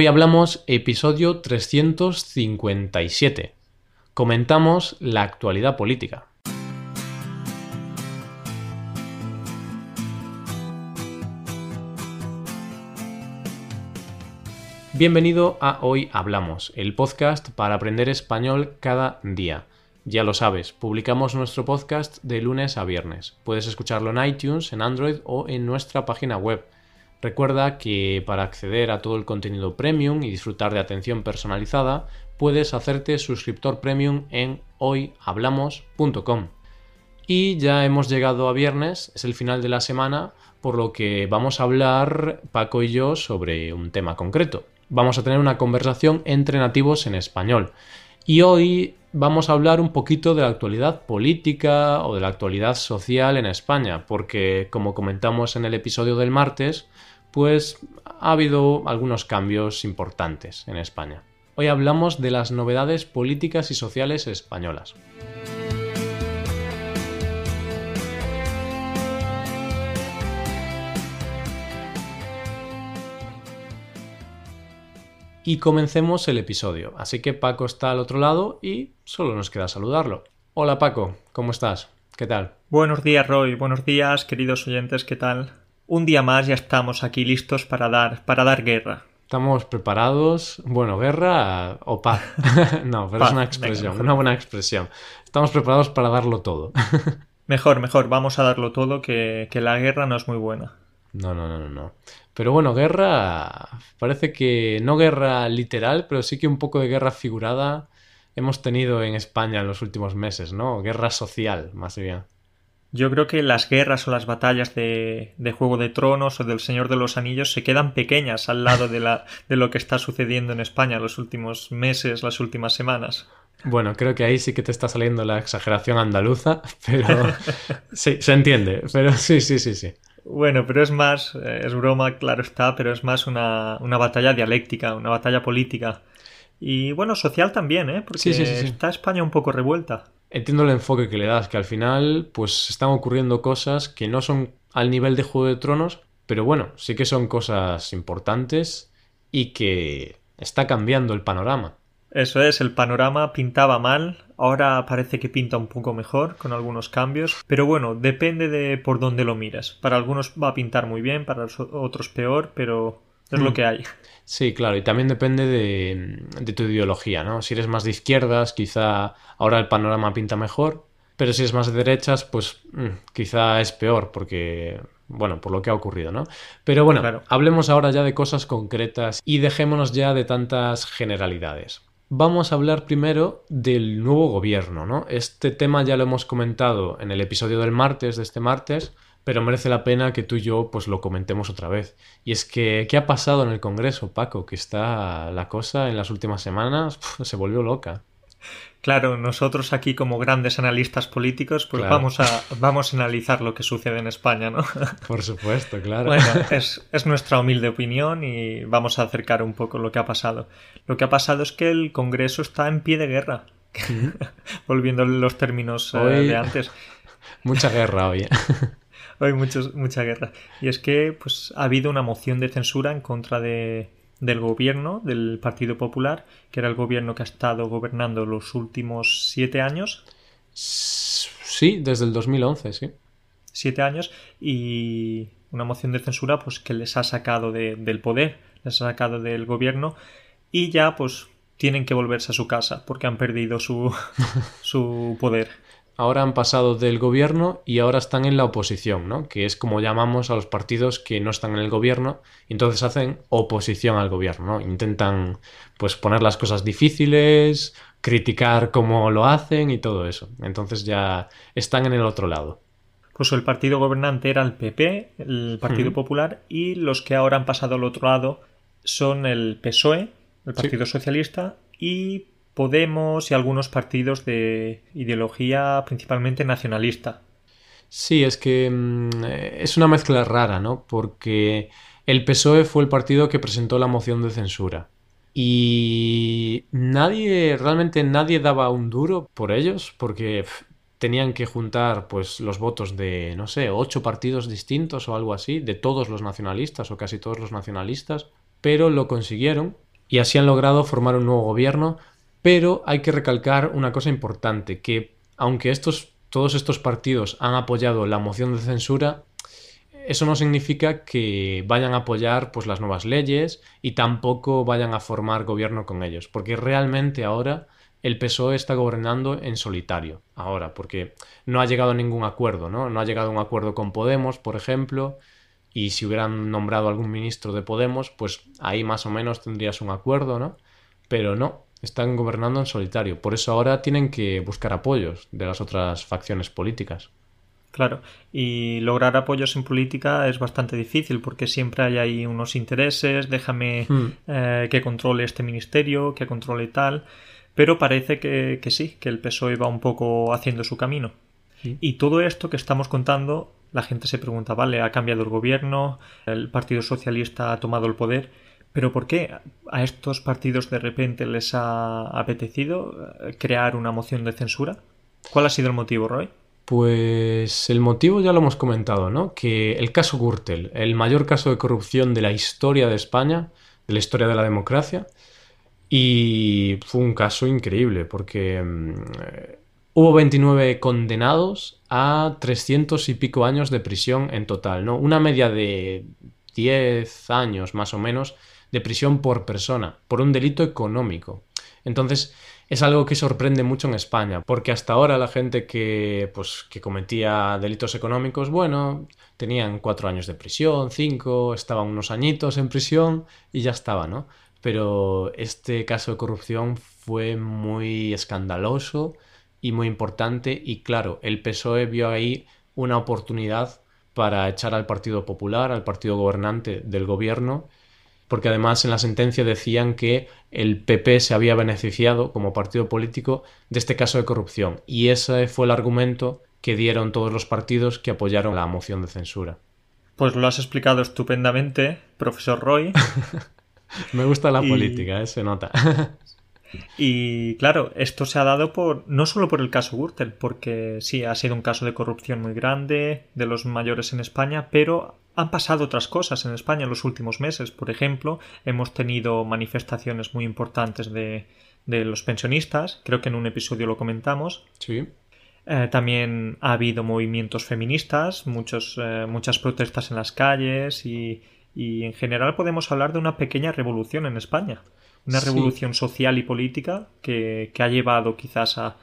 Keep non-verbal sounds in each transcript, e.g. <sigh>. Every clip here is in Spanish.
Hoy hablamos episodio 357. Comentamos la actualidad política. Bienvenido a Hoy Hablamos, el podcast para aprender español cada día. Ya lo sabes, publicamos nuestro podcast de lunes a viernes. Puedes escucharlo en iTunes, en Android o en nuestra página web. Recuerda que para acceder a todo el contenido premium y disfrutar de atención personalizada, puedes hacerte suscriptor premium en hoyhablamos.com. Y ya hemos llegado a viernes, es el final de la semana, por lo que vamos a hablar Paco y yo sobre un tema concreto. Vamos a tener una conversación entre nativos en español. Y hoy vamos a hablar un poquito de la actualidad política o de la actualidad social en España, porque como comentamos en el episodio del martes, pues ha habido algunos cambios importantes en España. Hoy hablamos de las novedades políticas y sociales españolas. Y comencemos el episodio. Así que Paco está al otro lado y solo nos queda saludarlo. Hola Paco, ¿cómo estás? ¿Qué tal? Buenos días Roy, buenos días queridos oyentes, ¿qué tal? Un día más ya estamos aquí listos para dar, para dar guerra. Estamos preparados. Bueno, guerra o paz. <laughs> <laughs> no, pero es una expresión, una buena expresión. Estamos preparados para darlo todo. <laughs> mejor, mejor, vamos a darlo todo, que, que la guerra no es muy buena. No, no, no, no. Pero bueno, guerra, parece que no guerra literal, pero sí que un poco de guerra figurada hemos tenido en España en los últimos meses, ¿no? Guerra social, más bien. Yo creo que las guerras o las batallas de, de, Juego de Tronos o del Señor de los Anillos se quedan pequeñas al lado de, la, de lo que está sucediendo en España los últimos meses, las últimas semanas. Bueno, creo que ahí sí que te está saliendo la exageración andaluza, <laughs> pero sí, se entiende, pero sí, sí, sí, sí. Bueno, pero es más, eh, es broma, claro está, pero es más una, batalla dialéctica, una batalla política. Y bueno, social también, ¿eh? Porque está España un poco revuelta. Entiendo el enfoque que le das, que al final, pues están ocurriendo cosas que no son al nivel de Juego de Tronos, pero bueno, sí que son cosas importantes y que está cambiando el panorama. Eso es, el panorama pintaba mal, ahora parece que pinta un poco mejor con algunos cambios, pero bueno, depende de por dónde lo miras. Para algunos va a pintar muy bien, para otros peor, pero es lo mm. que hay. Sí, claro, y también depende de, tu ideología, ¿no? Si eres más de izquierdas, quizá ahora el panorama pinta mejor, pero si es más de derechas, pues mm, quizá es peor, porque bueno, por lo que ha ocurrido, ¿no? Pero bueno, hablemos ahora ya de cosas concretas y dejémonos ya de tantas generalidades. Vamos a hablar primero del nuevo gobierno, ¿no? Este tema ya lo hemos comentado en el episodio del martes, de este martes, pero merece la pena que tú y yo pues lo comentemos otra vez. Y es que, ¿qué ha pasado en el Congreso, Paco? Que está la cosa en las últimas semanas, se volvió loca. Claro, nosotros aquí como grandes analistas políticos, pues vamos, a, vamos a analizar lo que sucede en España, ¿no? Por supuesto, claro. Bueno, es, es, nuestra humilde opinión y vamos a acercar un poco lo que ha pasado. Lo que ha pasado es que el Congreso está en pie de guerra. <laughs> Volviendo a los términos eh, de antes. <laughs> Mucha guerra hoy. ¿eh? <laughs> hoy muchos, mucha guerra. Y es que pues, ha habido una moción de censura en contra de, del gobierno del Partido Popular, que era el gobierno que ha estado gobernando los últimos siete años. Sí, desde el 2011, sí. Siete años y una moción de censura pues que les ha sacado del poder, les ha sacado del gobierno y ya pues tienen que volverse a su casa porque han perdido su, <laughs> su poder ahora han pasado del gobierno y ahora están en la oposición, ¿no? Que es como llamamos a los partidos que no están en el gobierno y entonces hacen oposición al gobierno, ¿no? Intentan pues poner las cosas difíciles, criticar cómo lo hacen y todo eso. Entonces ya están en el otro lado. Pues el partido gobernante era el PP, el Partido Popular, y los que ahora han pasado al otro lado son el PSOE, el Partido Socialista, y Podemos y algunos partidos de ideología principalmente nacionalista. Sí, es que mm, es una mezcla rara, ¿no? Porque el PSOE fue el partido que presentó la moción de censura. Y nadie, realmente nadie daba un duro por ellos, porque tenían que juntar pues los votos de, no sé, ocho partidos distintos o algo así, de todos los nacionalistas o casi todos los nacionalistas, pero lo consiguieron y así han logrado formar un nuevo gobierno, pero hay que recalcar una cosa importante, que aunque estos, todos estos partidos han apoyado la moción de censura, eso no significa que vayan a apoyar pues, las nuevas leyes y tampoco vayan a formar gobierno con ellos, porque realmente ahora el PSOE está gobernando en solitario, ahora, porque no ha llegado a ningún acuerdo, ¿no? No ha llegado a un acuerdo con Podemos, por ejemplo, y si hubieran nombrado algún ministro de Podemos, pues ahí más o menos tendrías un acuerdo, ¿no? Pero no, están gobernando en solitario. Por eso ahora tienen que buscar apoyos de las otras facciones políticas. Claro, y lograr apoyos en política es bastante difícil porque siempre hay ahí unos intereses, déjame hmm. eh, que controle este ministerio, que controle tal, pero parece que, que, sí, que el PSOE va un poco haciendo su camino. Y todo esto que estamos contando, la gente se pregunta, vale, ha cambiado el gobierno, el Partido Socialista ha tomado el poder, pero ¿por qué a estos partidos de repente les ha apetecido eh, crear una moción de censura? ¿Cuál ha sido el motivo, Roy? Pues el motivo ya lo hemos comentado, ¿no? Que el caso Gürtel, el mayor caso de corrupción de la historia de España, de la historia de la democracia, y fue un caso increíble porque mm, hubo 29 condenados a 300 y pico años de prisión en total, ¿no? Una media de 10 años más o menos de prisión por persona, por un delito económico. Entonces, es algo que sorprende mucho en España, porque hasta ahora la gente que, pues, que cometía delitos económicos, bueno, tenían cuatro años de prisión, cinco, estaban unos añitos en prisión y ya estaba, ¿no? Pero este caso de corrupción fue muy escandaloso y muy importante y claro, el PSOE vio ahí una oportunidad para echar al Partido Popular, al partido gobernante del gobierno, porque además en la sentencia decían que el PP se había beneficiado como partido político de este caso de corrupción. Y ese fue el argumento que dieron todos los partidos que apoyaron la moción de censura. Pues lo has explicado estupendamente, profesor Roy. <laughs> Me gusta la política, ¿eh? se nota. <laughs> Y claro, esto se ha dado por no solo por el caso Gürtel, porque sí, ha sido un caso de corrupción muy grande, de los mayores en España, pero han pasado otras cosas en España en los últimos meses. Por ejemplo, hemos tenido manifestaciones muy importantes de, de los pensionistas, creo que en un episodio lo comentamos. Sí. Eh, también ha habido movimientos feministas, muchos, eh, muchas protestas en las calles y, y en general podemos hablar de una pequeña revolución en España una revolución social y política que, ha llevado quizás a,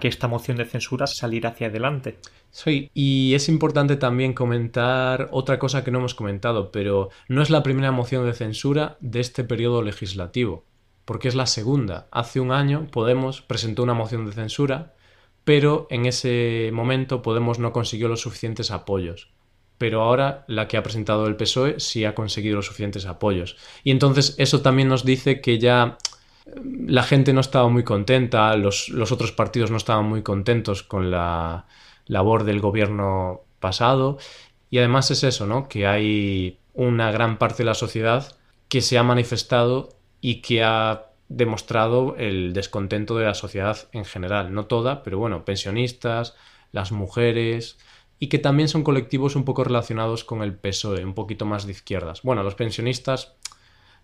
que esta moción de censura saliera hacia adelante. Sí, y es importante también comentar otra cosa que no hemos comentado, pero no es la primera moción de censura de este periodo legislativo, porque es la segunda. Hace un año Podemos presentó una moción de censura, pero en ese momento Podemos no consiguió los suficientes apoyos pero ahora la que ha presentado el PSOE sí ha conseguido los suficientes apoyos. Y entonces eso también nos dice que ya la gente no estaba muy contenta, los, los otros partidos no estaban muy contentos con la labor del gobierno pasado. Y además es eso, ¿no? Que hay una gran parte de la sociedad que se ha manifestado y que ha demostrado el descontento de la sociedad en general. No toda, pero bueno, pensionistas, las mujeres, y que también son colectivos un poco relacionados con el PSOE, un poquito más de izquierdas. Bueno, los pensionistas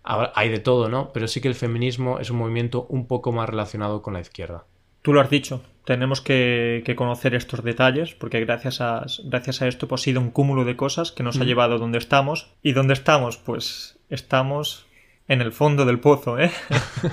hay de todo, ¿no? Pero sí que el feminismo es un movimiento un poco más relacionado con la izquierda. Tú lo has dicho, tenemos que, conocer estos detalles porque gracias a, gracias a esto pues, ha sido un cúmulo de cosas que nos ha mm. llevado a donde estamos. ¿Y dónde estamos? Pues estamos en el fondo del pozo, ¿eh?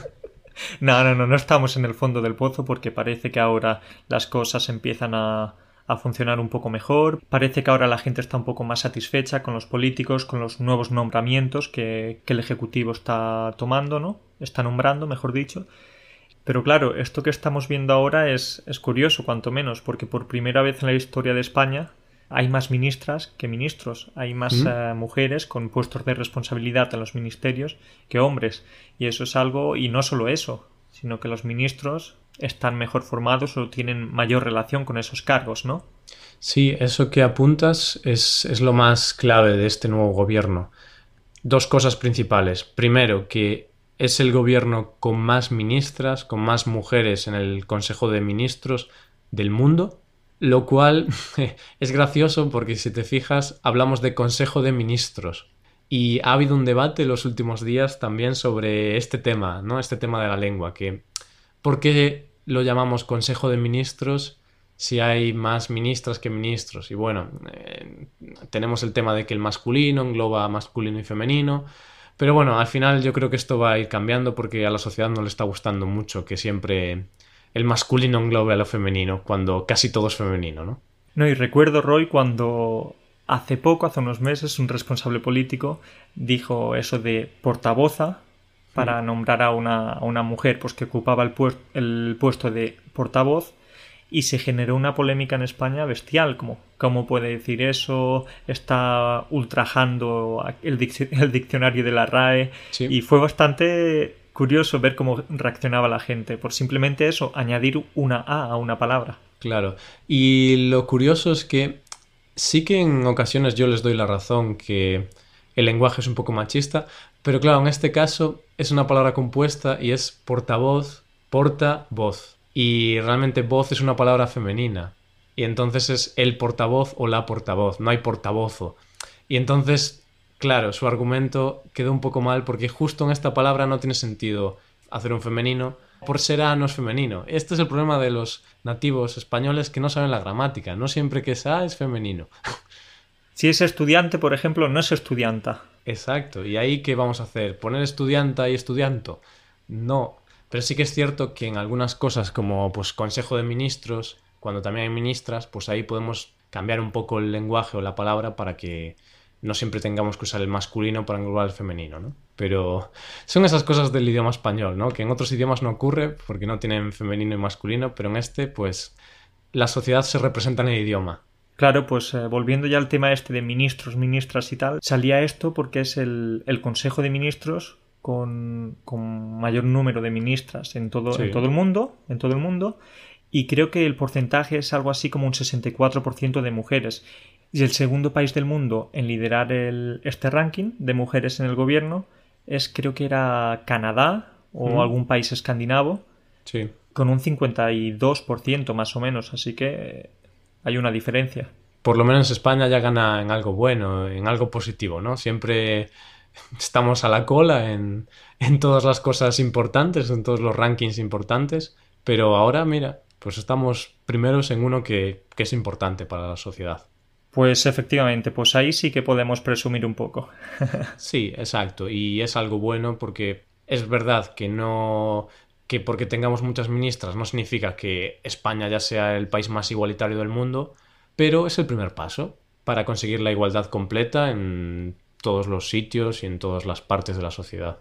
<laughs> no, no, no, no estamos en el fondo del pozo porque parece que ahora las cosas empiezan a, a funcionar un poco mejor. Parece que ahora la gente está un poco más satisfecha con los políticos, con los nuevos nombramientos que, el Ejecutivo está tomando, ¿no? Está nombrando, mejor dicho. Pero claro, esto que estamos viendo ahora es, es curioso, cuanto menos, porque por primera vez en la historia de España hay más ministras que ministros, hay más eh, mujeres con puestos de responsabilidad en los ministerios que hombres. Y eso es algo, y no solo eso, sino que los ministros están mejor formados o tienen mayor relación con esos cargos, ¿no? Sí, eso que apuntas es, es lo más clave de este nuevo gobierno. Dos cosas principales. Primero, que es el gobierno con más ministras, con más mujeres en el Consejo de Ministros del mundo, lo cual <laughs> es gracioso porque si te fijas hablamos de Consejo de Ministros Y ha habido un debate los últimos días también sobre este tema, ¿no? Este tema de la lengua, que ¿por qué lo llamamos Consejo de Ministros si hay más ministras que ministros? Y bueno, eh, tenemos el tema de que el masculino engloba masculino y femenino, pero bueno, al final yo creo que esto va a ir cambiando porque a la sociedad no le está gustando mucho que siempre el masculino englobe a lo femenino, cuando casi todo es femenino, ¿no? No, y recuerdo, Roy, cuando hace poco, hace unos meses, un responsable político dijo eso de portavoza para mm. nombrar a una, mujer pues, que ocupaba el, el puesto de portavoz y se generó una polémica en España bestial, como cómo puede decir eso, está ultrajando el, diccionario de la RAE y fue bastante curioso ver cómo reaccionaba la gente por simplemente eso, añadir una A a una palabra. Claro, y lo curioso es que sí que en ocasiones yo les doy la razón que el lenguaje es un poco machista, pero claro, en este caso es una palabra compuesta y es portavoz, porta-voz. Y realmente voz es una palabra femenina. Y entonces es el portavoz o la portavoz, no hay portavozo. Y entonces, claro, su argumento quedó un poco mal porque justo en esta palabra no tiene sentido hacer un femenino. Por ser A no es femenino. Este es el problema de los nativos españoles que no saben la gramática. No siempre que es A es femenino. <laughs> Si es estudiante, por ejemplo, no es estudianta. Exacto. ¿Y ahí qué vamos a hacer? ¿Poner estudianta y estudianto? No. Pero sí que es cierto que en algunas cosas como pues Consejo de Ministros, cuando también hay ministras, pues ahí podemos cambiar un poco el lenguaje o la palabra para que no siempre tengamos que usar el masculino para englobar el femenino, ¿no? Pero son esas cosas del idioma español, ¿no? Que en otros idiomas no ocurre porque no tienen femenino y masculino, pero en este, pues, la sociedad se representa en el idioma. Claro, pues eh, volviendo ya al tema este de ministros, ministras y tal, salía esto porque es el, Consejo de Ministros con, mayor número de ministras en todo, en todo el mundo, en todo el mundo, y creo que el porcentaje es algo así como un 64% de mujeres. Y el segundo país del mundo en liderar el, este ranking de mujeres en el gobierno es creo que era Canadá o algún país escandinavo. Sí. Con un 52% más o menos, así que hay una diferencia. Por lo menos España ya gana en algo bueno, en algo positivo, ¿no? Siempre estamos a la cola en, todas las cosas importantes, en todos los rankings importantes, pero ahora, mira, pues estamos primeros en uno que, que es importante para la sociedad. Pues efectivamente, pues ahí sí que podemos presumir un poco. <laughs> sí, exacto, y es algo bueno porque es verdad que no que porque tengamos muchas ministras no significa que España ya sea el país más igualitario del mundo, pero es el primer paso para conseguir la igualdad completa en todos los sitios y en todas las partes de la sociedad.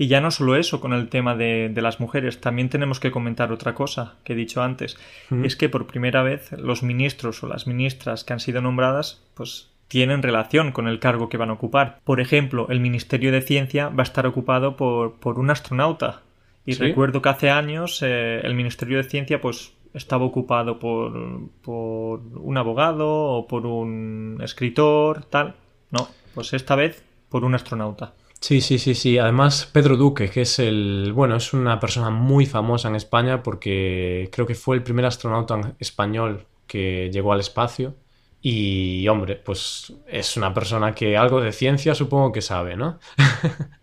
Y ya no solo eso con el tema de, las mujeres, también tenemos que comentar otra cosa que he dicho antes, es que por primera vez los ministros o las ministras que han sido nombradas, pues tienen relación con el cargo que van a ocupar. Por ejemplo, el Ministerio de Ciencia va a estar ocupado por, por un astronauta, y recuerdo que hace años eh, el Ministerio de Ciencia pues estaba ocupado por, por un abogado o por un escritor, tal. No, pues esta vez por un astronauta. Sí, sí, sí, sí. Además, Pedro Duque, que es el. Bueno, es una persona muy famosa en España porque creo que fue el primer astronauta español que llegó al espacio. Y, hombre, pues es una persona que algo de ciencia supongo que sabe, ¿no? <laughs>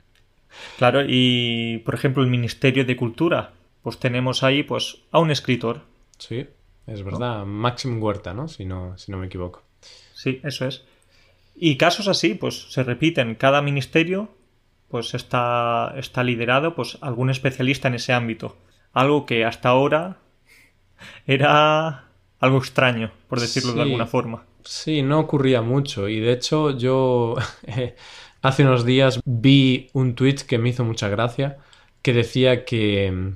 Claro, y por ejemplo el Ministerio de Cultura, pues tenemos ahí pues a un escritor. Sí, es verdad, Máximo Huerta, ¿no? Si, ¿no? si no me equivoco. Sí, eso es. Y casos así, pues se repiten. Cada ministerio pues está, está liderado pues algún especialista en ese ámbito. Algo que hasta ahora <laughs> era algo extraño, por decirlo de alguna forma. Sí, no ocurría mucho. Y de hecho yo <laughs> eh, Hace unos días vi un tweet que me hizo mucha gracia, que decía que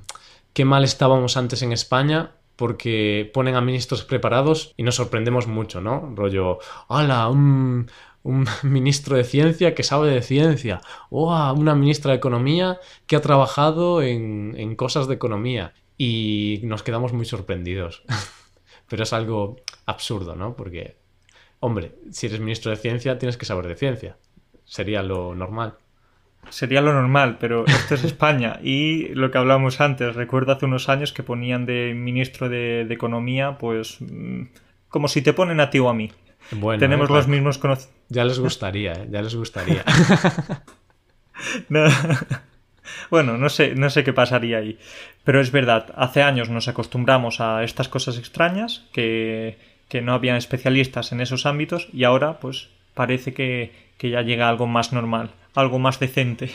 qué mal estábamos antes en España porque ponen a ministros preparados y nos sorprendemos mucho, ¿no? Rollo, ¡hala! Un, un <laughs> ministro de ciencia que sabe de ciencia, o una ministra de economía que ha trabajado en, en cosas de economía. Y nos quedamos muy sorprendidos. <laughs> Pero es algo absurdo, ¿no? Porque, hombre, si eres ministro de ciencia, tienes que saber de ciencia sería lo normal. Sería lo normal, pero esto es España. Y lo que hablábamos antes, recuerdo hace unos años que ponían de ministro de, Economía, pues mm, como si te ponen a ti o a mí. Bueno, Tenemos eh, los mismos conocimientos. Ya les gustaría, ¿eh? ya les gustaría. <laughs> <laughs> No. Bueno, no sé, no sé qué pasaría ahí. Pero es verdad, hace años nos acostumbramos a estas cosas extrañas, que, que no habían especialistas en esos ámbitos, y ahora, pues, parece que, que ya llega algo más normal, algo más decente.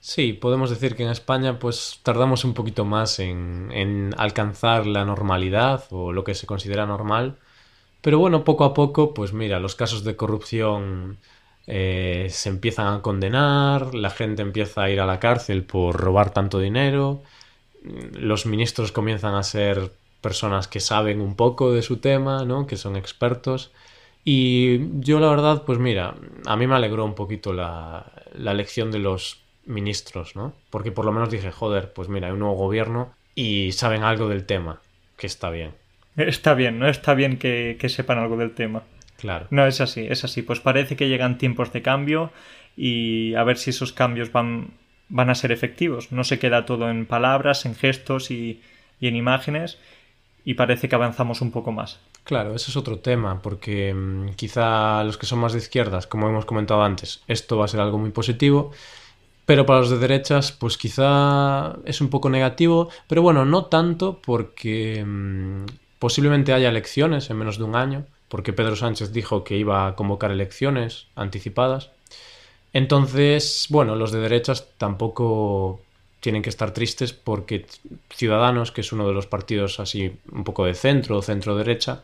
Sí, podemos decir que en España pues tardamos un poquito más en, en alcanzar la normalidad o lo que se considera normal. Pero bueno, poco a poco, pues mira, los casos de corrupción eh, se empiezan a condenar, la gente empieza a ir a la cárcel por robar tanto dinero, los ministros comienzan a ser personas que saben un poco de su tema, ¿no? Que son expertos. Y yo la verdad, pues mira, a mí me alegró un poquito la, la elección de los ministros, ¿no? Porque por lo menos dije, joder, pues mira, hay un nuevo gobierno y saben algo del tema, que está bien. Está bien, ¿no? Está bien que, que sepan algo del tema. Claro. No, es así, es así. Pues parece que llegan tiempos de cambio y a ver si esos cambios van, van a ser efectivos. No se queda todo en palabras, en gestos y, y en imágenes y parece que avanzamos un poco más. Claro, ese es otro tema, porque mm, quizá los que son más de izquierdas, como hemos comentado antes, esto va a ser algo muy positivo, pero para los de derechas, pues quizá es un poco negativo, pero bueno, no tanto porque mm, posiblemente haya elecciones en menos de un año, porque Pedro Sánchez dijo que iba a convocar elecciones anticipadas. Entonces, bueno, los de derechas tampoco tienen que estar tristes porque Ciudadanos, que es uno de los partidos así un poco de centro o centro derecha,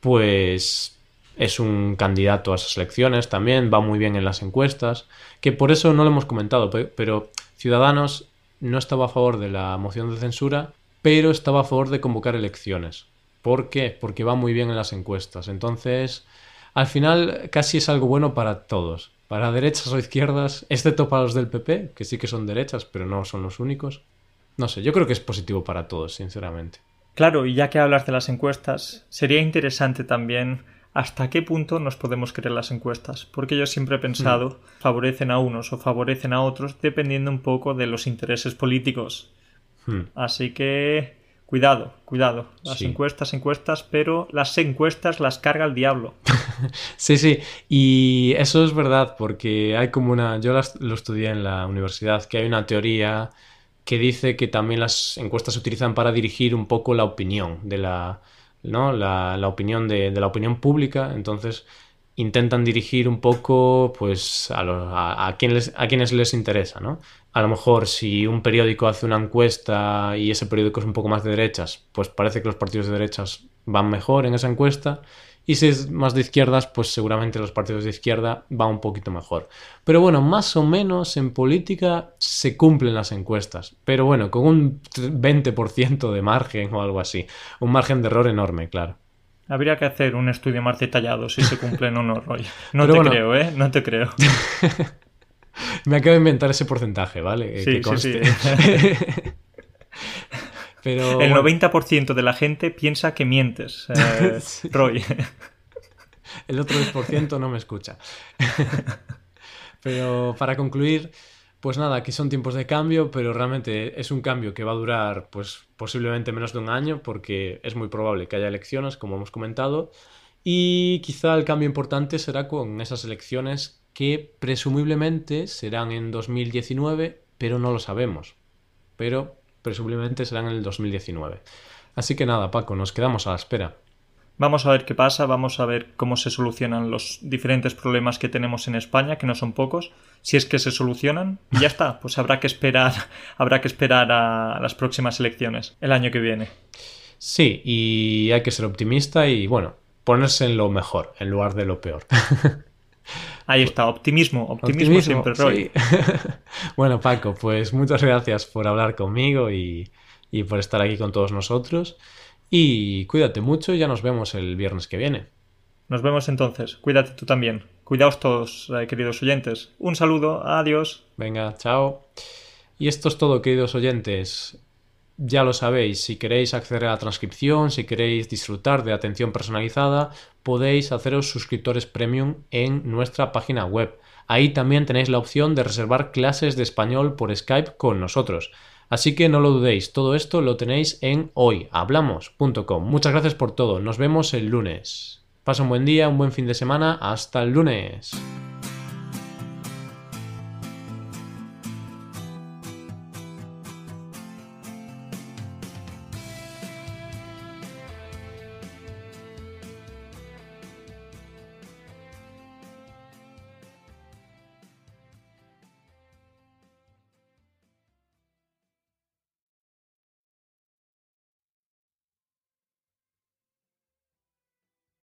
pues es un candidato a esas elecciones también, va muy bien en las encuestas, que por eso no lo hemos comentado, pe- pero Ciudadanos no estaba a favor de la moción de censura, pero estaba a favor de convocar elecciones. ¿Por qué? Porque va muy bien en las encuestas. Entonces, al final casi es algo bueno para todos, para derechas o izquierdas, excepto para los del PP, que sí que son derechas, pero no son los únicos. No sé, yo creo que es positivo para todos, sinceramente. Claro, y ya que hablas de las encuestas, sería interesante también hasta qué punto nos podemos creer las encuestas, porque yo siempre he pensado favorecen a unos o favorecen a otros dependiendo un poco de los intereses políticos. Hmm. Así que cuidado, cuidado. Las Sí. encuestas, encuestas, pero las encuestas las carga el diablo. <laughs> Sí, sí, y eso es verdad, porque hay como una, yo las- lo estudié en la universidad, que hay una teoría que dice que también las encuestas se utilizan para dirigir un poco la opinión de la, ¿no? La, la opinión de, de la opinión pública, entonces intentan dirigir un poco, pues, a, los- a, a quien les- a quienes les interesa, ¿no? A lo mejor si un periódico hace una encuesta y ese periódico es un poco más de derechas, pues parece que los partidos de derechas van mejor en esa encuesta. Y si es más de izquierdas, pues seguramente los partidos de izquierda van un poquito mejor. Pero bueno, más o menos en política se cumplen las encuestas. Pero bueno, con un 20% de margen o algo así. Un margen de error enorme, claro. Habría que hacer un estudio más detallado si se cumplen o no, Roy. <laughs> No Pero te bueno. creo, ¿eh? No te creo. <laughs> Me acabo de inventar ese porcentaje, ¿vale? Eh, Sí, que conste. sí. <laughs> Pero El bueno, 90% de la gente piensa que mientes, eh. <laughs> Roy. el otro 10% no me escucha. <laughs> Pero para concluir, pues nada, aquí son tiempos de cambio, pero realmente es un cambio que va a durar pues posiblemente menos de un año porque es muy probable que haya elecciones, como hemos comentado, y quizá el cambio importante será con esas elecciones que presumiblemente serán en 2019, pero no lo sabemos. Pero presumiblemente serán en el 2019. Así que nada, Paco, nos quedamos a la espera. Vamos a ver qué pasa, vamos a ver cómo se solucionan los diferentes problemas que tenemos en España, que no son pocos, si es que se solucionan, y ya está, pues habrá que esperar, <laughs> habrá que esperar a las próximas elecciones, el año que viene. Sí, y hay que ser optimista y bueno, ponerse en lo mejor en lugar de lo peor. <laughs> Ahí está, optimismo, optimismo, siempre, Roy. sí. <laughs> bueno, Paco, pues muchas gracias por hablar conmigo y, y por estar aquí con todos nosotros. Y cuídate mucho ya nos vemos el viernes que viene. Nos vemos entonces, cuídate tú también. Cuidaos todos, eh, queridos oyentes. Un saludo, adiós. Venga, chao. Y esto es todo, queridos oyentes. Ya lo sabéis, si queréis acceder a la transcripción, si queréis disfrutar de atención personalizada, podéis haceros suscriptores premium en nuestra página web. Ahí también tenéis la opción de reservar clases de español por Skype con nosotros. Así que no lo dudéis, todo esto lo tenéis en hoyhablamos.com. Muchas gracias por todo, nos vemos el lunes. Pasa un buen día, un buen fin de semana. Hasta el lunes.